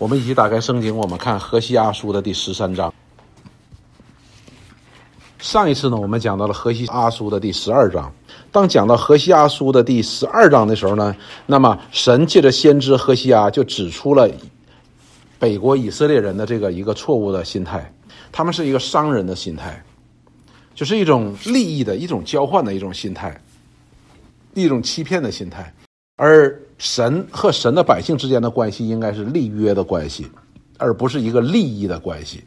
我们一起打开圣经，我们看何西阿书的第十三章。上一次呢，我们讲到了何西阿书的第十二章。当讲到何西阿书的第十二章的时候呢，那么神借着先知何西阿就指出了北国以色列人的这个一个错误的心态，他们是一个商人的心态，就是一种利益的一种交换的一种心态，一种欺骗的心态。而神和神的百姓之间的关系应该是立约的关系，而不是一个利益的关系。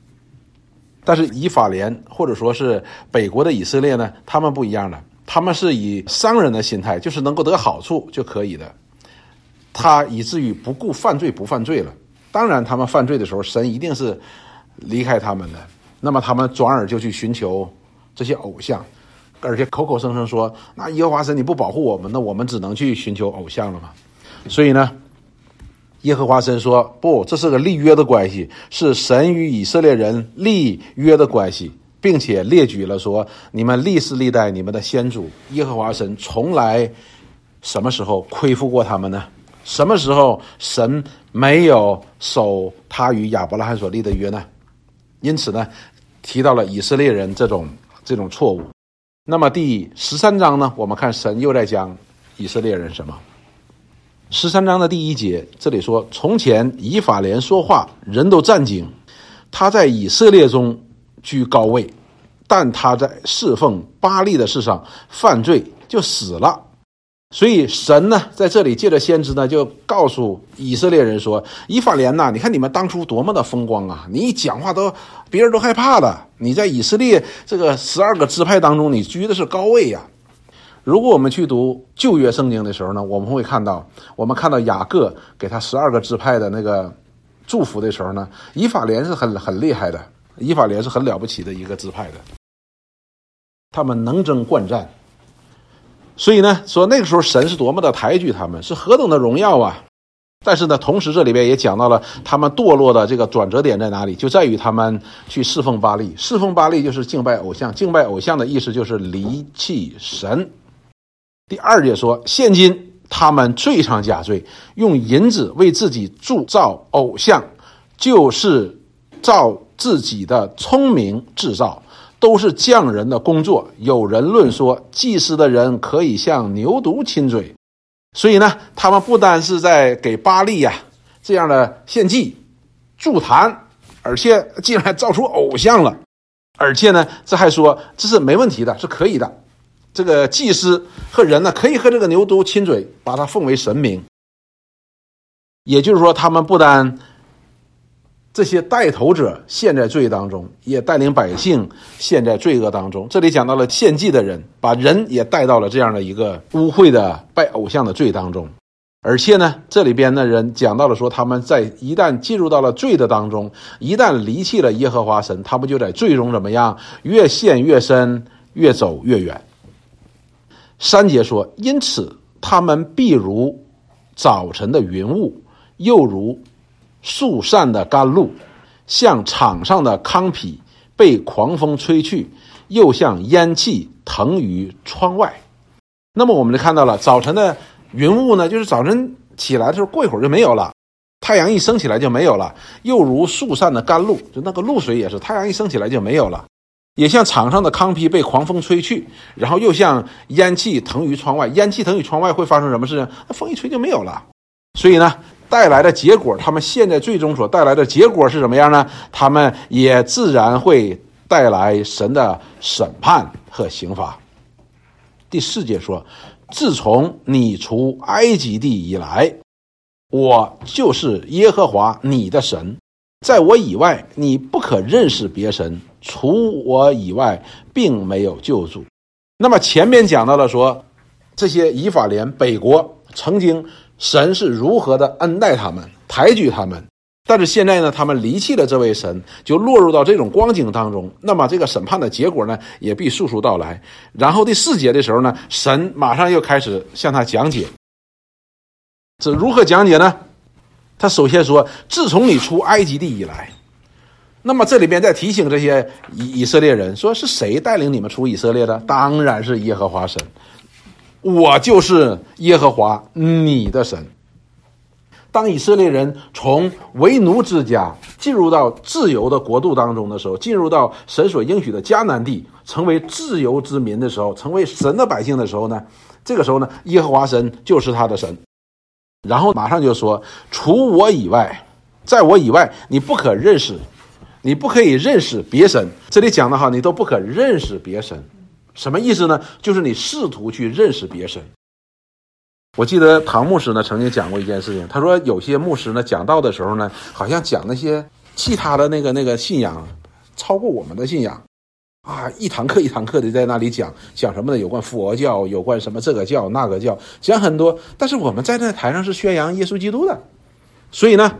但是以法莲或者说是北国的以色列呢，他们不一样的，他们是以商人的心态，就是能够得好处就可以的。他以至于不顾犯罪不犯罪了。当然，他们犯罪的时候，神一定是离开他们的。那么他们转而就去寻求这些偶像。而且口口声声说，那耶和华神你不保护我们，那我们只能去寻求偶像了嘛。所以呢，耶和华神说不，这是个立约的关系，是神与以色列人立约的关系，并且列举了说，你们历世历代你们的先祖耶和华神从来什么时候亏负过他们呢？什么时候神没有守他与亚伯拉罕所立的约呢？因此呢，提到了以色列人这种这种错误。那么第十三章呢？我们看神又在讲以色列人什么？十三章的第一节，这里说：从前以法莲说话，人都战惊；他在以色列中居高位，但他在侍奉巴利的事上犯罪，就死了。所以神呢，在这里借着先知呢，就告诉以色列人说：“以法莲呐，你看你们当初多么的风光啊！你一讲话都别人都害怕的。你在以色列这个十二个支派当中，你居的是高位呀。如果我们去读旧约圣经的时候呢，我们会看到，我们看到雅各给他十二个支派的那个祝福的时候呢，以法莲是很很厉害的，以法莲是很了不起的一个支派的，他们能征惯战。”所以呢，说那个时候神是多么的抬举他们，是何等的荣耀啊！但是呢，同时这里边也讲到了他们堕落的这个转折点在哪里，就在于他们去侍奉巴利。侍奉巴利就是敬拜偶像，敬拜偶像的意思就是离弃神。第二节说，现今他们罪上加罪，用银子为自己铸造偶像，就是照自己的聪明制造。都是匠人的工作。有人论说，祭司的人可以向牛犊亲嘴，所以呢，他们不单是在给巴利呀这样的献祭、祝坛，而且竟然造出偶像了，而且呢，这还说这是没问题的，是可以的。这个祭司和人呢，可以和这个牛犊亲嘴，把它奉为神明。也就是说，他们不单。这些带头者陷在罪当中，也带领百姓陷在罪恶当中。这里讲到了献祭的人，把人也带到了这样的一个污秽的拜偶像的罪当中。而且呢，这里边的人讲到了说，他们在一旦进入到了罪的当中，一旦离弃了耶和华神，他们就在罪中怎么样？越陷越深，越走越远。三节说，因此他们必如早晨的云雾，又如。树散的甘露，像场上的糠皮被狂风吹去，又像烟气腾于窗外。那么我们就看到了早晨的云雾呢，就是早晨起来的时候，过一会儿就没有了；太阳一升起来就没有了。又如树散的甘露，就那个露水也是，太阳一升起来就没有了。也像场上的糠皮被狂风吹去，然后又像烟气腾于窗外。烟气腾于窗外会发生什么事呢？那风一吹就没有了。所以呢？带来的结果，他们现在最终所带来的结果是什么样呢？他们也自然会带来神的审判和刑罚。第四节说：“自从你出埃及地以来，我就是耶和华你的神，在我以外你不可认识别神，除我以外并没有救助。”那么前面讲到了说，这些以法莲北国曾经。神是如何的恩待他们、抬举他们，但是现在呢，他们离弃了这位神，就落入到这种光景当中。那么这个审判的结果呢，也必速速到来。然后第四节的时候呢，神马上又开始向他讲解。这如何讲解呢？他首先说：“自从你出埃及地以来，那么这里边在提醒这些以以色列人，说是谁带领你们出以色列的？当然是耶和华神。”我就是耶和华你的神。当以色列人从为奴之家进入到自由的国度当中的时候，进入到神所应许的迦南地，成为自由之民的时候，成为神的百姓的时候呢，这个时候呢，耶和华神就是他的神。然后马上就说：“除我以外，在我以外，你不可认识，你不可以认识别神。”这里讲的哈，你都不可认识别神，什么意思呢？就是你试图去认识别神。我记得唐牧师呢曾经讲过一件事情，他说有些牧师呢讲道的时候呢，好像讲那些其他的那个那个信仰，超过我们的信仰。啊，一堂课一堂课的在那里讲讲什么呢？有关佛教，有关什么这个教那个教，讲很多。但是我们在那台上是宣扬耶稣基督的，所以呢，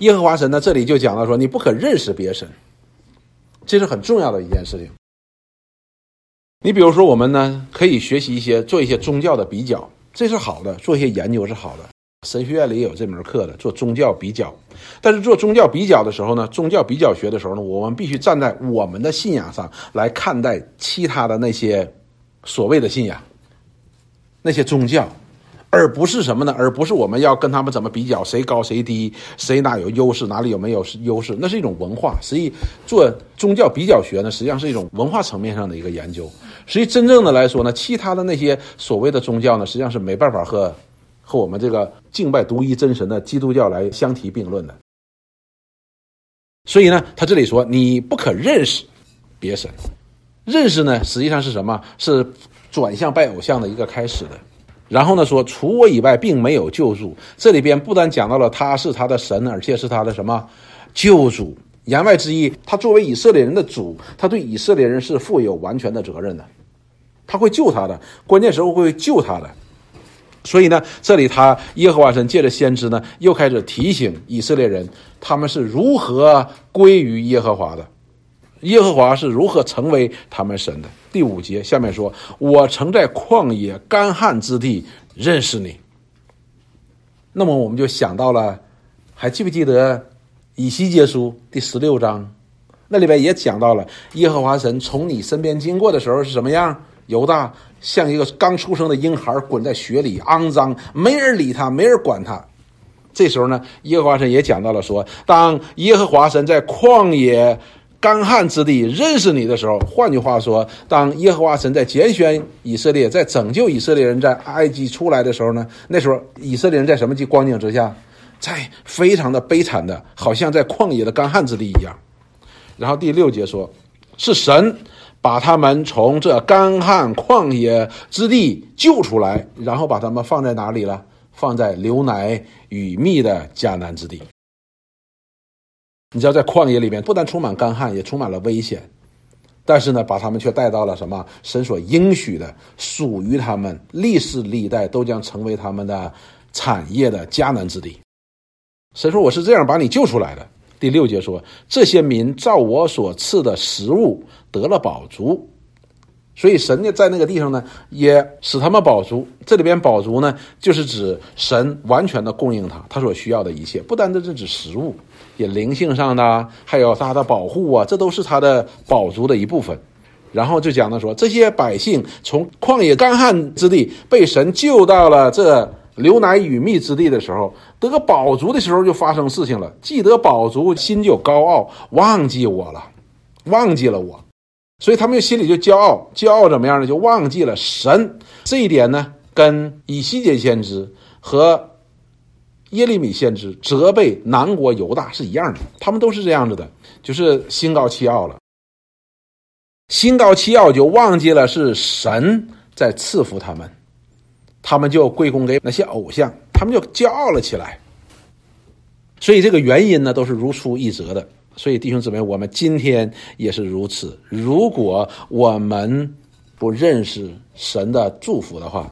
耶和华神呢这里就讲到说，你不可认识别神，这是很重要的一件事情。你比如说，我们呢可以学习一些做一些宗教的比较，这是好的，做一些研究是好的。神学院里也有这门课的，做宗教比较。但是做宗教比较的时候呢，宗教比较学的时候呢，我们必须站在我们的信仰上来看待其他的那些所谓的信仰，那些宗教，而不是什么呢？而不是我们要跟他们怎么比较，谁高谁低，谁哪有优势，哪里有没有优势？那是一种文化。实际做宗教比较学呢，实际上是一种文化层面上的一个研究。实际真正的来说呢，其他的那些所谓的宗教呢，实际上是没办法和。和我们这个敬拜独一真神的基督教来相提并论的，所以呢，他这里说你不可认识别神，认识呢实际上是什么？是转向拜偶像的一个开始的。然后呢说除我以外并没有救助，这里边不但讲到了他是他的神，而且是他的什么救主。言外之意，他作为以色列人的主，他对以色列人是负有完全的责任的，他会救他的，关键时候会救他的。所以呢，这里他耶和华神借着先知呢，又开始提醒以色列人，他们是如何归于耶和华的，耶和华是如何成为他们神的。第五节下面说：“我曾在旷野干旱之地认识你。”那么我们就想到了，还记不记得以西结书第十六章，那里边也讲到了耶和华神从你身边经过的时候是什么样？犹大像一个刚出生的婴孩，滚在雪里，肮脏，没人理他，没人管他。这时候呢，耶和华神也讲到了说：当耶和华神在旷野干旱之地认识你的时候，换句话说，当耶和华神在拣选以色列，在拯救以色列人在埃及出来的时候呢，那时候以色列人在什么光景之下？在非常的悲惨的，好像在旷野的干旱之地一样。然后第六节说，是神。把他们从这干旱旷野之地救出来，然后把他们放在哪里了？放在流奶与蜜的迦南之地。你知道，在旷野里面，不但充满干旱，也充满了危险，但是呢，把他们却带到了什么？神所应许的，属于他们历世历代都将成为他们的产业的迦南之地。神说：“我是这样把你救出来的。”第六节说：“这些民照我所赐的食物得了饱足，所以神呢在那个地方呢也使他们饱足。这里边饱足呢，就是指神完全的供应他他所需要的一切，不单单是指食物，也灵性上的，还有他的保护啊，这都是他的宝足的一部分。然后就讲到说，这些百姓从旷野干旱之地被神救到了这。”流奶与蜜之地的时候，得宝足的时候就发生事情了。既得宝足，心就高傲，忘记我了，忘记了我，所以他们就心里就骄傲。骄傲怎么样呢？就忘记了神。这一点呢，跟以西结先知和耶利米先知责备南国犹大是一样的。他们都是这样子的，就是心高气傲了。心高气傲就忘记了是神在赐福他们。他们就归功给那些偶像，他们就骄傲了起来。所以这个原因呢，都是如出一辙的。所以弟兄姊妹，我们今天也是如此。如果我们不认识神的祝福的话，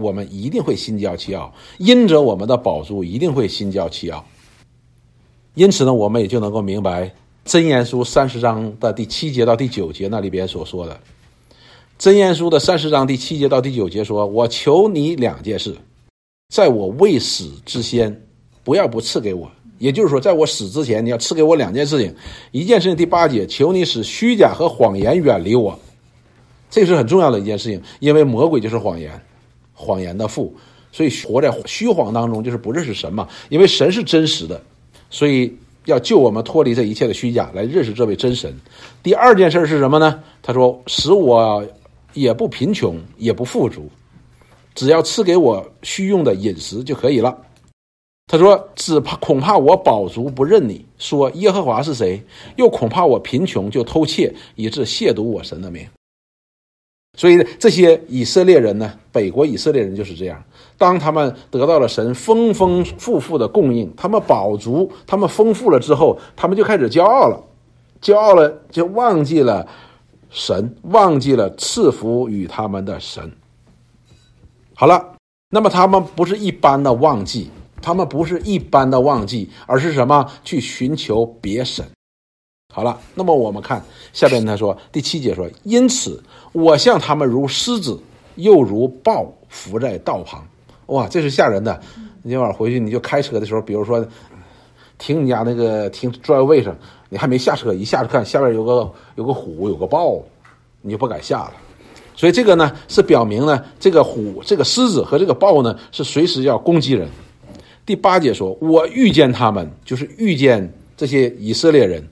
我们一定会心骄气傲，因着我们的宝珠一定会心骄气傲。因此呢，我们也就能够明白《真言书》三十章的第七节到第九节那里边所说的。真言书的三十章第七节到第九节说：“我求你两件事，在我未死之先，不要不赐给我。也就是说，在我死之前，你要赐给我两件事情。一件事情，第八节，求你使虚假和谎言远离我。这是很重要的一件事情，因为魔鬼就是谎言，谎言的父。所以活在虚谎当中就是不认识神嘛。因为神是真实的，所以要救我们脱离这一切的虚假，来认识这位真神。第二件事是什么呢？他说：“使我也不贫穷，也不富足，只要赐给我需用的饮食就可以了。”他说：“只怕恐怕我饱足不认你，说耶和华是谁？又恐怕我贫穷就偷窃，以致亵渎我神的名。”所以这些以色列人呢，北国以色列人就是这样。当他们得到了神丰丰富富的供应，他们饱足，他们丰富了之后，他们就开始骄傲了，骄傲了就忘记了神，忘记了赐福与他们的神。好了，那么他们不是一般的忘记。他们不是一般的忘记，而是什么？去寻求别神。好了，那么我们看下边，他说第七节说：“因此我向他们如狮子，又如豹伏在道旁。”哇，这是吓人的！你今晚回去你就开车的时候，比如说停你家那个停专位上，你还没下车，一下车看下边有个有个虎，有个豹，你就不敢下了。所以这个呢，是表明呢，这个虎、这个狮子和这个豹呢，是随时要攻击人。第八节说：“我遇见他们，就是遇见这些以色列人，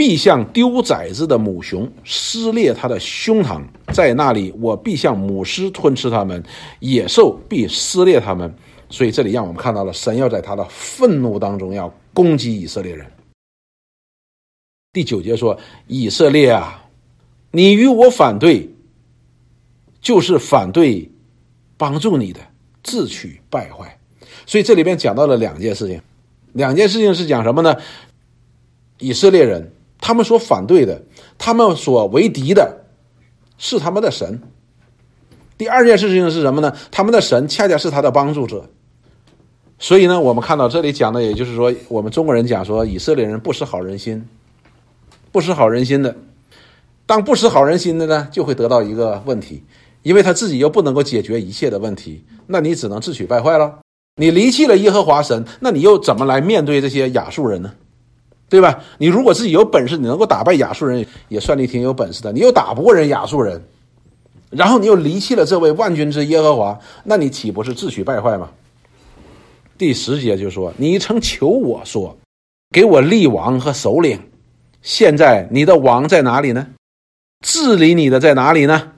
必像丢崽子的母熊撕裂他的胸膛，在那里我必像母狮吞吃他们，野兽必撕裂他们。”所以这里让我们看到了神要在他的愤怒当中要攻击以色列人。第九节说：“以色列啊，你与我反对，就是反对帮助你的，自取败坏。”所以这里边讲到了两件事情，两件事情是讲什么呢？以色列人他们所反对的，他们所为敌的，是他们的神。第二件事情是什么呢？他们的神恰恰是他的帮助者。所以呢，我们看到这里讲的，也就是说，我们中国人讲说，以色列人不识好人心，不识好人心的，当不识好人心的呢，就会得到一个问题，因为他自己又不能够解决一切的问题，那你只能自取败坏了。你离弃了耶和华神，那你又怎么来面对这些亚述人呢？对吧？你如果自己有本事，你能够打败亚述人，也算你挺有本事的。你又打不过人亚述人，然后你又离弃了这位万军之耶和华，那你岂不是自取败坏吗？第十节就说：“你曾求我说，给我立王和首领，现在你的王在哪里呢？治理你的在哪里呢？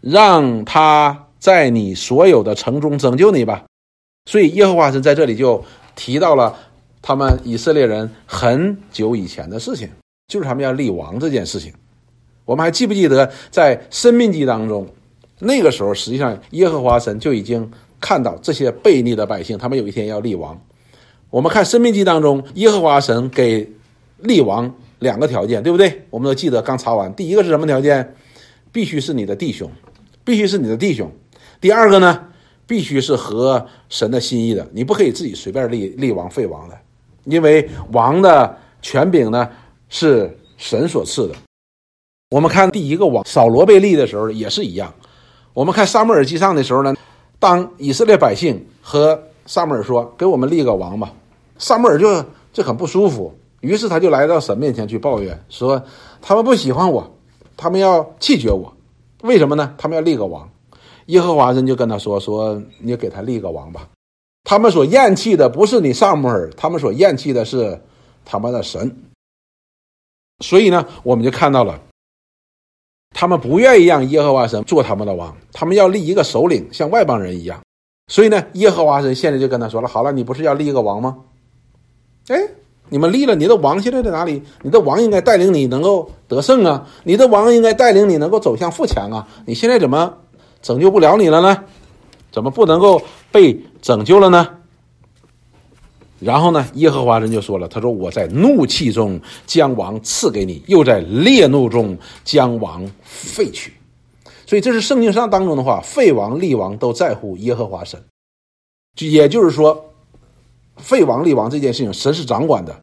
让他在你所有的城中拯救你吧。”所以耶和华神在这里就提到了他们以色列人很久以前的事情，就是他们要立王这件事情。我们还记不记得在生命记当中，那个时候实际上耶和华神就已经看到这些悖逆的百姓，他们有一天要立王。我们看生命记当中，耶和华神给立王两个条件，对不对？我们都记得刚查完，第一个是什么条件？必须是你的弟兄，必须是你的弟兄。第二个呢？必须是合神的心意的，你不可以自己随便立立王废王的，因为王的权柄呢是神所赐的。我们看第一个王扫罗被立的时候也是一样。我们看撒母耳记上的时候呢，当以色列百姓和撒母耳说：“给我们立个王吧。”撒母耳就就很不舒服，于是他就来到神面前去抱怨说：“他们不喜欢我，他们要弃绝我，为什么呢？他们要立个王。”耶和华人就跟他说：“说你给他立个王吧。他们所厌弃的不是你萨母尔，他们所厌弃的是他们的神。所以呢，我们就看到了，他们不愿意让耶和华神做他们的王，他们要立一个首领，像外邦人一样。所以呢，耶和华神现在就跟他说了：好了，你不是要立一个王吗？哎，你们立了，你的王现在在哪里？你的王应该带领你能够得胜啊！你的王应该带领你能够走向富强啊！你现在怎么？”拯救不了你了呢？怎么不能够被拯救了呢？然后呢？耶和华人就说了：“他说我在怒气中将王赐给你，又在烈怒中将王废去。”所以这是圣经上当中的话，废王立王都在乎耶和华神。就也就是说，废王立王这件事情，神是掌管的。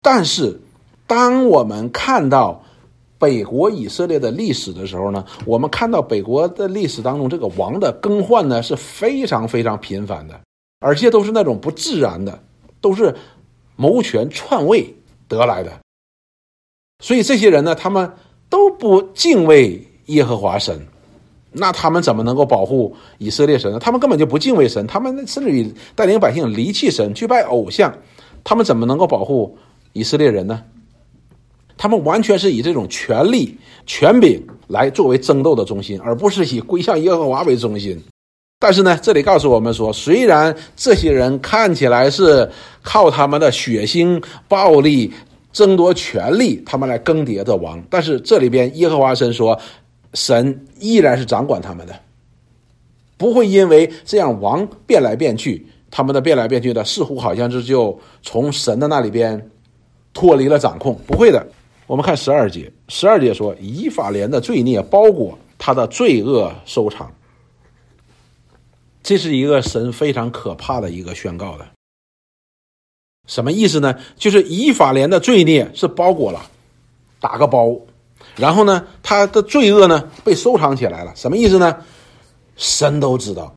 但是，当我们看到。北国以色列的历史的时候呢，我们看到北国的历史当中，这个王的更换呢是非常非常频繁的，而且都是那种不自然的，都是谋权篡位得来的。所以这些人呢，他们都不敬畏耶和华神，那他们怎么能够保护以色列神呢？他们根本就不敬畏神，他们甚至于带领百姓离弃神，去拜偶像，他们怎么能够保护以色列人呢？他们完全是以这种权力、权柄来作为争斗的中心，而不是以归向耶和华为中心。但是呢，这里告诉我们说，虽然这些人看起来是靠他们的血腥、暴力争夺权力，他们来更迭的王，但是这里边耶和华神说，神依然是掌管他们的，不会因为这样王变来变去，他们的变来变去的似乎好像是就从神的那里边脱离了掌控，不会的。我们看十二节，十二节说以法莲的罪孽包裹他的罪恶收场，这是一个神非常可怕的一个宣告的。什么意思呢？就是以法莲的罪孽是包裹了，打个包，然后呢，他的罪恶呢被收藏起来了。什么意思呢？神都知道，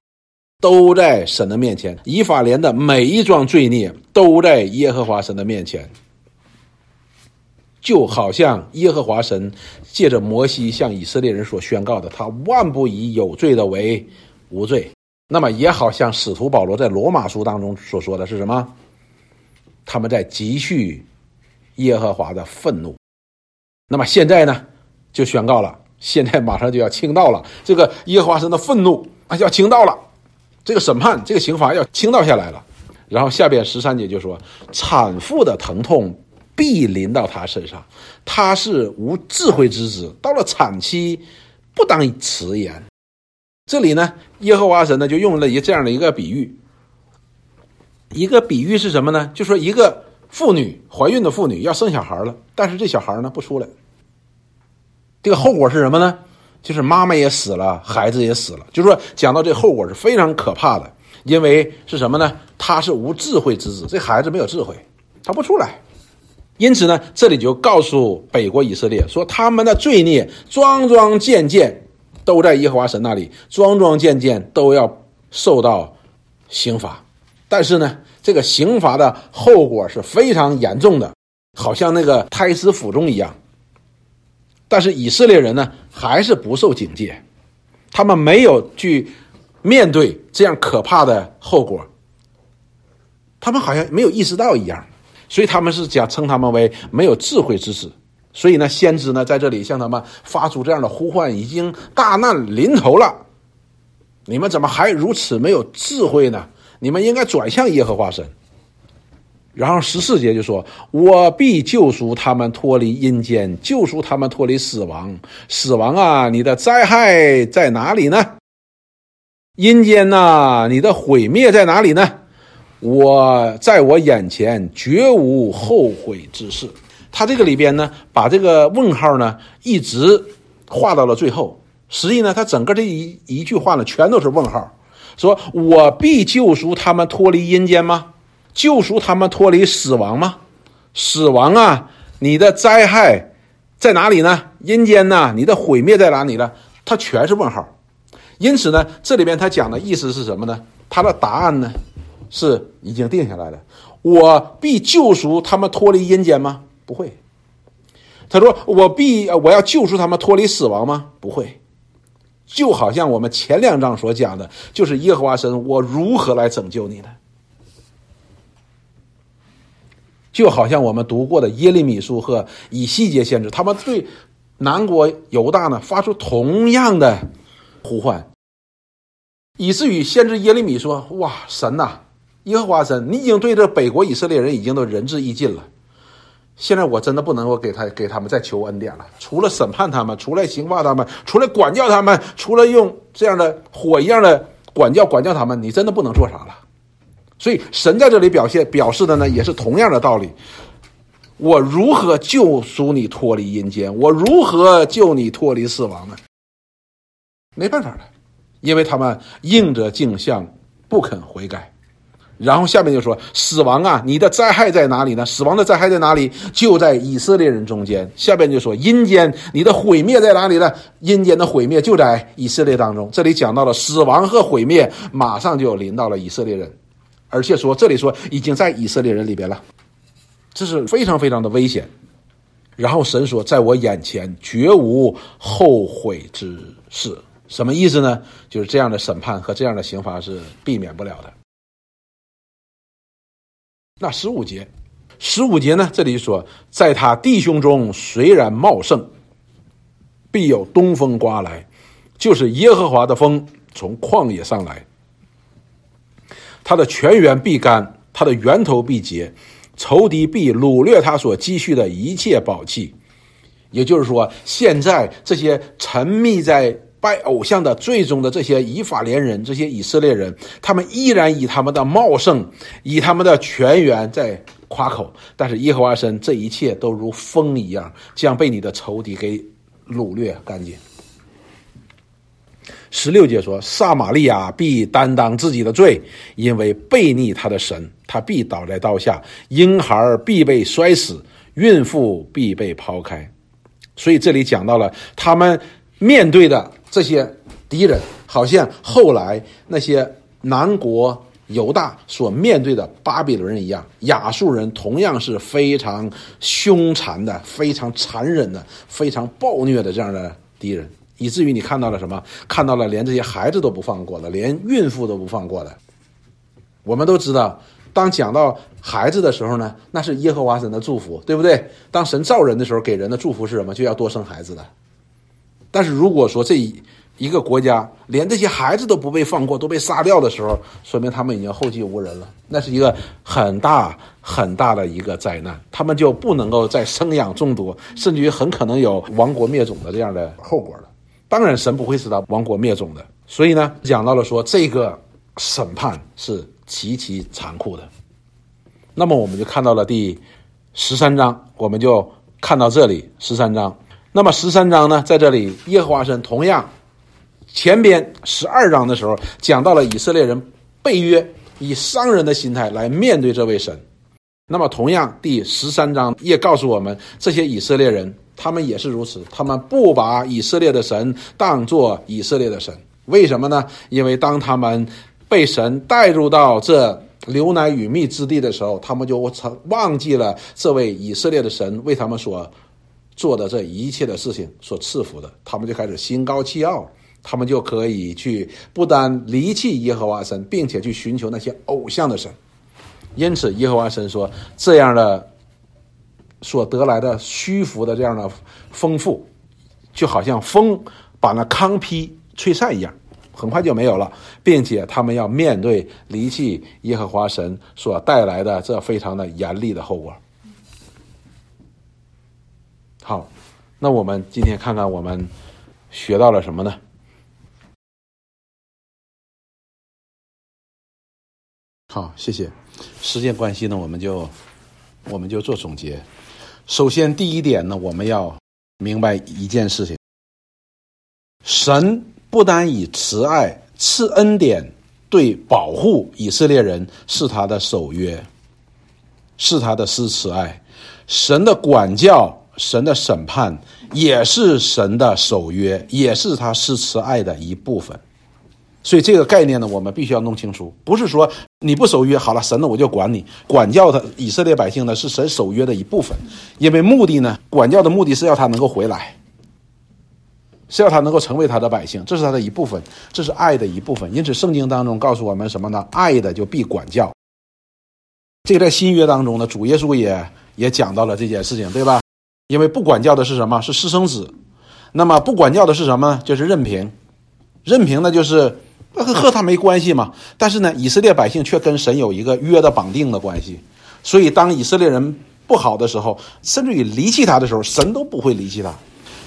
都在神的面前，以法莲的每一桩罪孽都在耶和华神的面前。就好像耶和华神借着摩西向以色列人所宣告的，他万不以有罪的为无罪。那么也好像使徒保罗在罗马书当中所说的是什么？他们在积蓄耶和华的愤怒。那么现在呢，就宣告了，现在马上就要倾倒了，这个耶和华神的愤怒啊要倾倒了，这个审判，这个刑罚要倾倒下来了。然后下边十三节就说，产妇的疼痛。必临到他身上，他是无智慧之子，到了产期，不当迟言。这里呢，耶和华神呢就用了一这样的一个比喻，一个比喻是什么呢？就说一个妇女怀孕的妇女要生小孩了，但是这小孩呢不出来，这个后果是什么呢？就是妈妈也死了，孩子也死了。就是说，讲到这后果是非常可怕的，因为是什么呢？他是无智慧之子，这孩子没有智慧，他不出来。因此呢，这里就告诉北国以色列说，他们的罪孽桩桩件件都在耶和华神那里，桩桩件件都要受到刑罚。但是呢，这个刑罚的后果是非常严重的，好像那个胎死腹中一样。但是以色列人呢，还是不受警戒，他们没有去面对这样可怕的后果，他们好像没有意识到一样。所以他们是讲称他们为没有智慧之子，所以呢，先知呢在这里向他们发出这样的呼唤：已经大难临头了，你们怎么还如此没有智慧呢？你们应该转向耶和华神。然后十四节就说：“我必救赎他们脱离阴间，救赎他们脱离死亡。死亡啊，你的灾害在哪里呢？阴间呐，你的毁灭在哪里呢？”我在我眼前绝无后悔之事。他这个里边呢，把这个问号呢一直画到了最后。实际呢，他整个这一一句话呢，全都是问号。说我必救赎他们脱离阴间吗？救赎他们脱离死亡吗？死亡啊，你的灾害在哪里呢？阴间呐，你的毁灭在哪里呢？它全是问号。因此呢，这里边他讲的意思是什么呢？他的答案呢？是已经定下来了，我必救赎他们脱离阴间吗？不会。他说我必我要救赎他们脱离死亡吗？不会。就好像我们前两章所讲的，就是耶和华神，我如何来拯救你呢？就好像我们读过的耶利米书和以西结先知，他们对南国犹大呢发出同样的呼唤，以至于先知耶利米说：“哇，神呐！”耶和华神，你已经对这北国以色列人已经都仁至义尽了，现在我真的不能够给他给他们再求恩典了。除了审判他们，除了刑罚他们，除了管教他们，除了用这样的火一样的管教管教他们，你真的不能做啥了。所以神在这里表现表示的呢，也是同样的道理。我如何救赎你脱离阴间？我如何救你脱离死亡呢？没办法了，因为他们应着镜像，不肯悔改。然后下面就说死亡啊，你的灾害在哪里呢？死亡的灾害在哪里？就在以色列人中间。下边就说阴间，你的毁灭在哪里呢？阴间的毁灭就在以色列当中。这里讲到了死亡和毁灭，马上就临到了以色列人，而且说这里说已经在以色列人里边了，这是非常非常的危险。然后神说，在我眼前绝无后悔之事。什么意思呢？就是这样的审判和这样的刑罚是避免不了的。那十五节，十五节呢？这里说，在他弟兄中虽然茂盛，必有东风刮来，就是耶和华的风从旷野上来，他的泉源必干，他的源头必结，仇敌必掳掠他所积蓄的一切宝器。也就是说，现在这些沉迷在。拜偶像的最终的这些以法连人，这些以色列人，他们依然以他们的茂盛，以他们的泉源在夸口。但是耶和华神，这一切都如风一样，将被你的仇敌给掳掠干净。十六节说：撒玛利亚必担当自己的罪，因为背逆他的神，他必倒在刀下，婴孩必被摔死，孕妇必被抛开。所以这里讲到了他们面对的。这些敌人好像后来那些南国犹大所面对的巴比伦人一样，亚述人同样是非常凶残的、非常残忍的、非常暴虐的这样的敌人，以至于你看到了什么？看到了连这些孩子都不放过了，连孕妇都不放过了。我们都知道，当讲到孩子的时候呢，那是耶和华神的祝福，对不对？当神造人的时候，给人的祝福是什么？就要多生孩子的。但是如果说这一个国家连这些孩子都不被放过，都被杀掉的时候，说明他们已经后继无人了。那是一个很大很大的一个灾难，他们就不能够再生养众多，甚至于很可能有亡国灭种的这样的后果了。当然，神不会使他亡国灭种的。所以呢，讲到了说这个审判是极其残酷的。那么，我们就看到了第十三章，我们就看到这里十三章。那么十三章呢，在这里耶和华神同样，前边十二章的时候讲到了以色列人背约，以商人的心态来面对这位神。那么同样第十三章也告诉我们，这些以色列人他们也是如此，他们不把以色列的神当作以色列的神。为什么呢？因为当他们被神带入到这流奶与蜜之地的时候，他们就曾忘记了这位以色列的神为他们所。做的这一切的事情所赐福的，他们就开始心高气傲，他们就可以去不单离弃耶和华神，并且去寻求那些偶像的神。因此，耶和华神说：“这样的所得来的虚浮的这样的丰富，就好像风把那糠坯吹散一样，很快就没有了，并且他们要面对离弃耶和华神所带来的这非常的严厉的后果。”好，那我们今天看看我们学到了什么呢？好，谢谢。时间关系呢，我们就我们就做总结。首先，第一点呢，我们要明白一件事情：神不单以慈爱赐恩典，对保护以色列人是他的守约，是他的施慈爱，神的管教。神的审判也是神的守约，也是他施慈爱的一部分。所以这个概念呢，我们必须要弄清楚。不是说你不守约好了，神呢我就管你，管教他以色列百姓呢是神守约的一部分。因为目的呢，管教的目的是要他能够回来，是要他能够成为他的百姓，这是他的一部分，这是爱的一部分。因此，圣经当中告诉我们什么呢？爱的就必管教。这个在新约当中呢，主耶稣也也讲到了这件事情，对吧？因为不管教的是什么？是私生子。那么不管教的是什么呢？就是任凭。任凭呢，就是和他没关系嘛。但是呢，以色列百姓却跟神有一个约的绑定的关系。所以，当以色列人不好的时候，甚至于离弃他的时候，神都不会离弃他。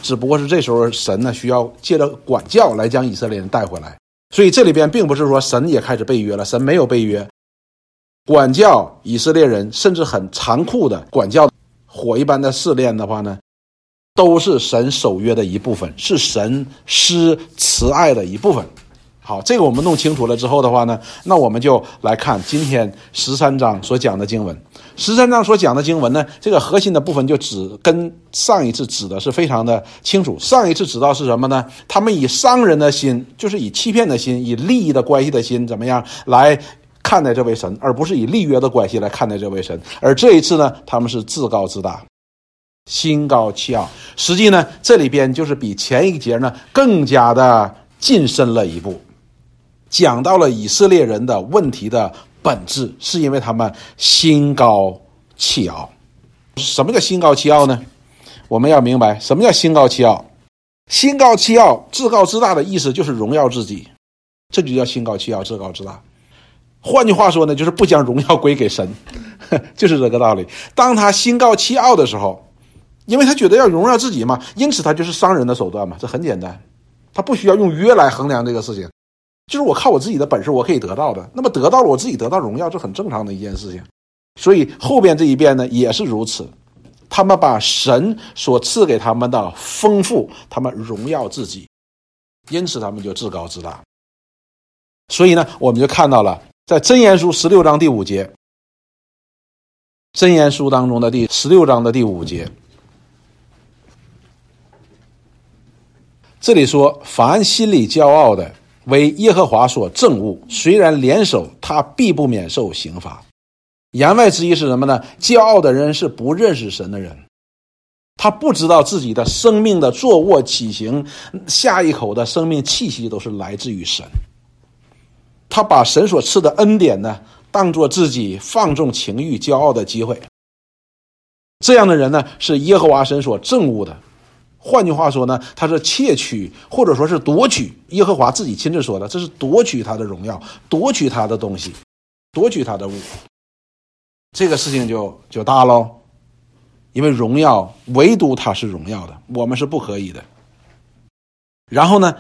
只不过是这时候，神呢需要借着管教来将以色列人带回来。所以这里边并不是说神也开始被约了，神没有被约。管教以色列人，甚至很残酷的管教。火一般的试炼的话呢，都是神守约的一部分，是神施慈爱的一部分。好，这个我们弄清楚了之后的话呢，那我们就来看今天十三章所讲的经文。十三章所讲的经文呢，这个核心的部分就指跟上一次指的是非常的清楚。上一次指到是什么呢？他们以商人的心，就是以欺骗的心，以利益的关系的心，怎么样来？看待这位神，而不是以立约的关系来看待这位神。而这一次呢，他们是自高自大，心高气傲。实际呢，这里边就是比前一节呢更加的近身了一步，讲到了以色列人的问题的本质，是因为他们心高气傲。什么叫心高气傲呢？我们要明白什么叫心高气傲。心高气傲、自高自大的意思就是荣耀自己，这就叫心高气傲、自高自大。换句话说呢，就是不将荣耀归给神，就是这个道理。当他心高气傲的时候，因为他觉得要荣耀自己嘛，因此他就是伤人的手段嘛，这很简单。他不需要用约来衡量这个事情，就是我靠我自己的本事我可以得到的。那么得到了我自己得到荣耀，这很正常的一件事情。所以后边这一遍呢也是如此。他们把神所赐给他们的丰富，他们荣耀自己，因此他们就自高自大。所以呢，我们就看到了在箴言书十六章第五节，箴言书当中的第十六章的第五节，这里说：“凡心里骄傲的，为耶和华所憎恶，虽然联手，他必不免受刑罚。”言外之意是什么呢？骄傲的人是不认识神的人，他不知道自己的生命的坐卧起行，下一口的生命气息都是来自于神。他把神所赐的恩典呢，当做自己放纵情欲、骄傲的机会。这样的人呢，是耶和华神所憎恶的。换句话说呢，他是窃取或者说是夺取耶和华自己亲自说的，这是夺取他的荣耀，夺取他的东西，夺取他的物。这个事情就就大喽，因为荣耀唯独他是荣耀的，我们是不可以的。然后呢，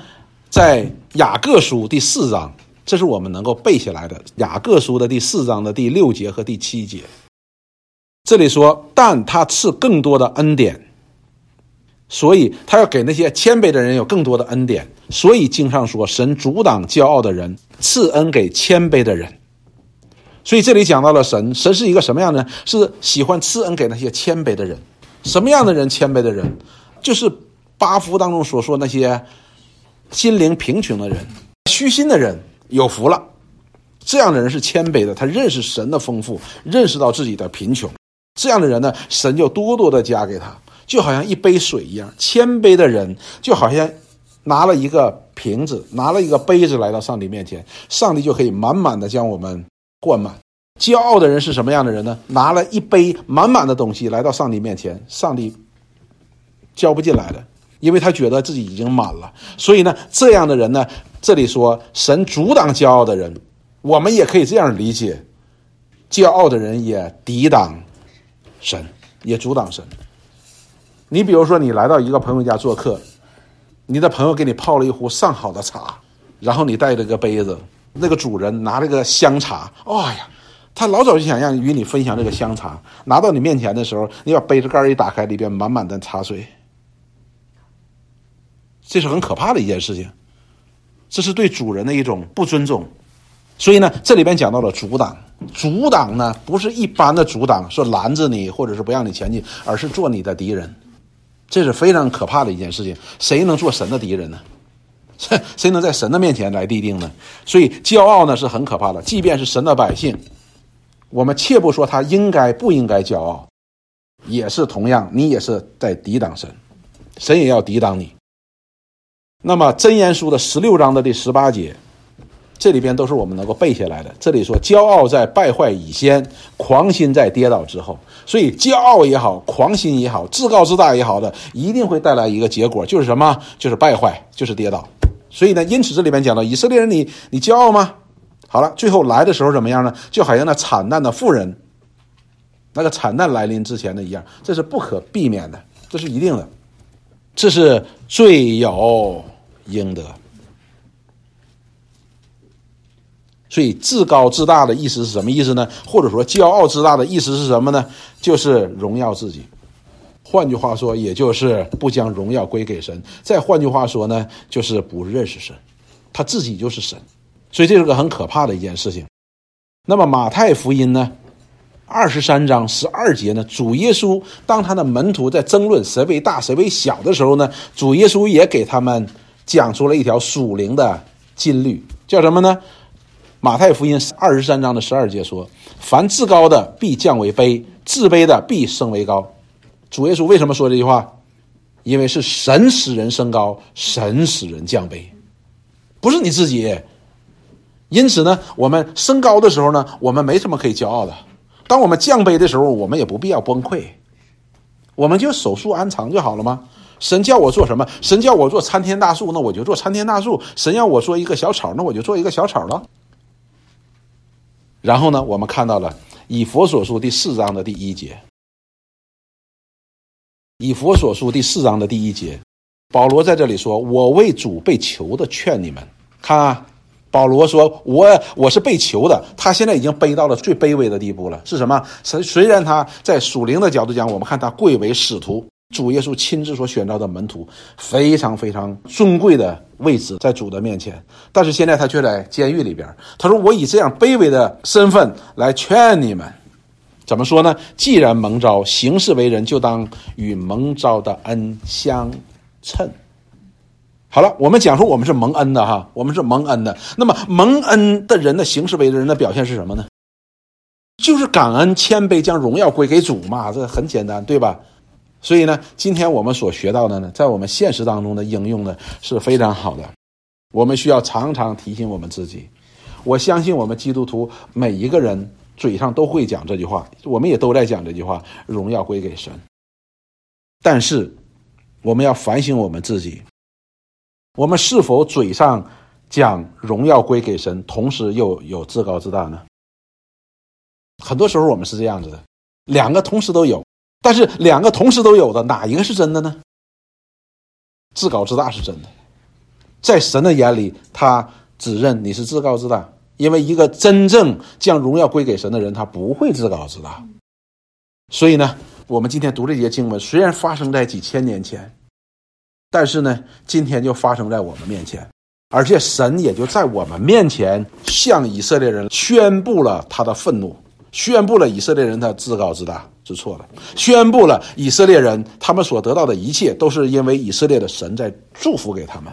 在雅各书第四章，这是我们能够背下来的。雅各书的第四章的第六节和第七节，这里说：“但他赐更多的恩典，所以他要给那些谦卑的人有更多的恩典。所以经上说，神阻挡骄傲的人，赐恩给谦卑的人。”所以这里讲到了神，神是一个什么样的人？是喜欢赐恩给那些谦卑的人。什么样的人谦卑的人？就是八福当中所说那些心灵贫穷的人、虚心的人，有福了。这样的人是谦卑的，他认识神的丰富，认识到自己的贫穷。这样的人呢，神就多多的加给他，就好像一杯水一样。谦卑的人就好像拿了一个瓶子，拿了一个杯子来到上帝面前，上帝就可以满满的将我们。灌满，骄傲的人是什么样的人呢？拿了一杯满满的东西来到上帝面前，上帝浇不进来的，因为他觉得自己已经满了。所以呢，这样的人呢，这里说神阻挡骄傲的人，我们也可以这样理解：骄傲的人也抵挡神，也阻挡神。你比如说，你来到一个朋友家做客，你的朋友给你泡了一壶上好的茶，然后你带着个杯子。那个主人拿了个香茶，哎呀，他老早就想让与你分享这个香茶。拿到你面前的时候，你把杯子盖一打开，里边满满的茶水，这是很可怕的一件事情。这是对主人的一种不尊重。所以呢，这里边讲到了阻挡，阻挡呢不是一般的阻挡，说拦着你或者是不让你前进，而是做你的敌人。这是非常可怕的一件事情。谁能做神的敌人呢？谁能在神的面前来立定呢？所以骄傲呢是很可怕的。即便是神的百姓，我们切不说他应该不应该骄傲，也是同样，你也是在抵挡神，神也要抵挡你。那么真言书的十六章的第十八节，这里边都是我们能够背下来的。这里说，骄傲在败坏以先，狂心在跌倒之后。所以骄傲也好，狂心也好，自高自大也好的，一定会带来一个结果，就是什么？就是败坏，就是跌倒。所以呢，因此这里边讲到以色列人，你你骄傲吗？好了，最后来的时候怎么样呢？就好像那惨淡的妇人，那个惨淡来临之前的一样，这是不可避免的，这是一定的，这是罪有应得。所以自高自大的意思是什么意思呢？或者说骄傲自大的意思是什么呢？就是荣耀自己。换句话说，也就是不将荣耀归给神。再换句话说呢，就是不认识神，他自己就是神，所以这是个很可怕的一件事情。那么马太福音呢，二十三章十二节呢，主耶稣当他的门徒在争论谁为大谁为小的时候呢，主耶稣也给他们讲出了一条属灵的金律，叫什么呢？马太福音二十三章的十二节说：“凡自高的必降为卑，自卑的必升为高。”主耶稣为什么说这句话？因为是神使人升高，神使人降卑。不是你自己。因此呢，我们升高的时候呢，我们没什么可以骄傲的；当我们降卑的时候，我们也不必要崩溃，我们就守树安藏就好了吗？神叫我做什么？神叫我做参天大树，那我就做参天大树；神要我做一个小草，那我就做一个小草了。然后呢，我们看到了以佛所书第四章的第一节，以佛所书第四章的第一节，保罗在这里说：“我为主被囚的，劝你们看啊。”保罗说：“我我是被囚的，他现在已经卑到了最卑微的地步了。是什么？虽虽然他在属灵的角度讲，我们看他贵为使徒，主耶稣亲自所选召的门徒，非常非常尊贵的位置在主的面前。但是现在他却在监狱里边。他说：‘我以这样卑微的身份来劝你们，怎么说呢？既然蒙召，行事为人就当与蒙召的恩相称。’”好了，我们讲说我们是蒙恩的哈，我们是蒙恩的。那么蒙恩的人的行事为人的表现是什么呢？就是感恩、谦卑，将荣耀归给主嘛，这很简单，对吧？所以呢，今天我们所学到的呢，在我们现实当中的应用呢是非常好的。我们需要常常提醒我们自己。我相信我们基督徒每一个人嘴上都会讲这句话，我们也都在讲这句话：荣耀归给神。但是我们要反省我们自己。我们是否嘴上讲荣耀归给神，同时又有自高自大呢？很多时候我们是这样子的，两个同时都有，但是两个同时都有的哪一个是真的呢？自高自大是真的，在神的眼里，他只认你是自高自大，因为一个真正将荣耀归给神的人，他不会自高自大。所以呢，我们今天读这节经文，虽然发生在几千年前。但是呢，今天就发生在我们面前，而且神也就在我们面前向以色列人宣布了他的愤怒，宣布了以色列人他自高自大是错的，宣布了以色列人他们所得到的一切都是因为以色列的神在祝福给他们，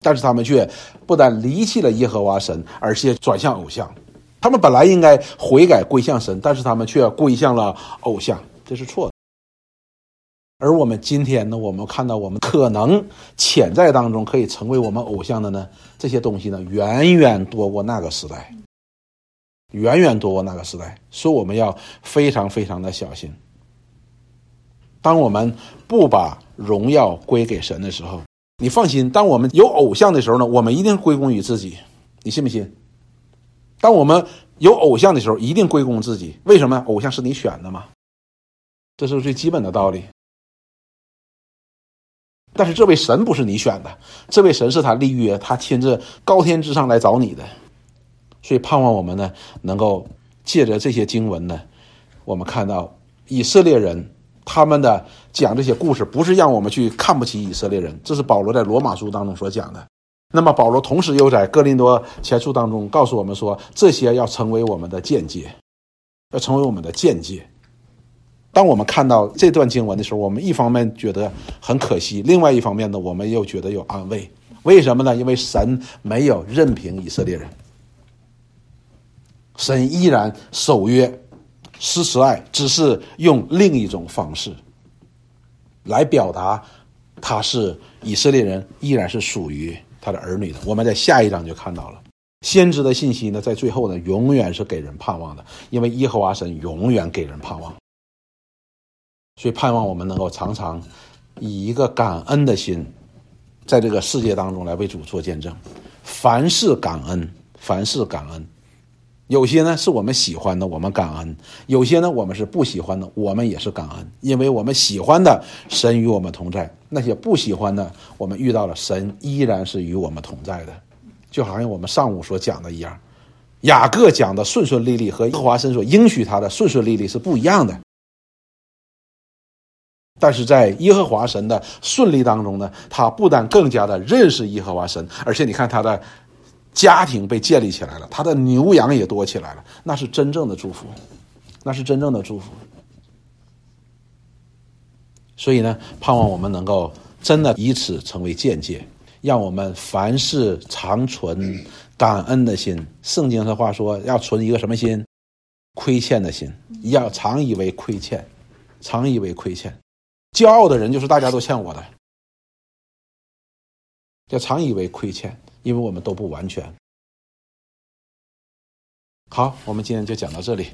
但是他们却不但离弃了耶和华神，而且转向偶像，他们本来应该悔改归向神，但是他们却归向了偶像，这是错的。而我们今天呢，我们看到我们可能潜在当中可以成为我们偶像的呢，这些东西呢，远远多过那个时代，远远多过那个时代，所以我们要非常非常的小心。当我们不把荣耀归给神的时候，你放心，当我们有偶像的时候呢，我们一定归功于自己，你信不信？当我们有偶像的时候，一定归功自己。为什么？偶像是你选的吗？这是最基本的道理。但是这位神不是你选的，这位神是他立约，他亲自高天之上来找你的，所以盼望我们呢能够借着这些经文呢，我们看到以色列人他们的讲这些故事，不是让我们去看不起以色列人，这是保罗在罗马书当中所讲的。那么保罗同时又在哥林多前书当中告诉我们说，这些要成为我们的见解，要成为我们的见解。当我们看到这段经文的时候，我们一方面觉得很可惜，另外一方面呢，我们又觉得有安慰。为什么呢？因为神没有任凭以色列人，神依然守约、施慈爱，只是用另一种方式来表达他是以色列人，依然是属于他的儿女的。我们在下一章就看到了先知的信息呢，在最后呢，永远是给人盼望的，因为耶和华神永远给人盼望。所以盼望我们能够常常以一个感恩的心，在这个世界当中来为主做见证。凡事感恩，凡事感恩。有些呢是我们喜欢的，我们感恩；有些呢我们是不喜欢的，我们也是感恩。因为我们喜欢的神与我们同在，那些不喜欢的，我们遇到了神依然是与我们同在的。就好像我们上午所讲的一样，雅各讲的顺顺利利和耶和华神所应许他的顺顺利利是不一样的。但是在耶和华神的顺利当中呢，他不但更加的认识耶和华神，而且你看他的家庭被建立起来了，他的牛羊也多起来了，那是真正的祝福，那是真正的祝福。所以呢，盼望我们能够真的以此成为见解，让我们凡事常存感恩的心。圣经的话说，要存一个什么心？亏欠的心，要常以为亏欠，常以为亏欠。骄傲的人就是大家都欠我的，要常以为亏欠，因为我们都不完全。好，我们今天就讲到这里。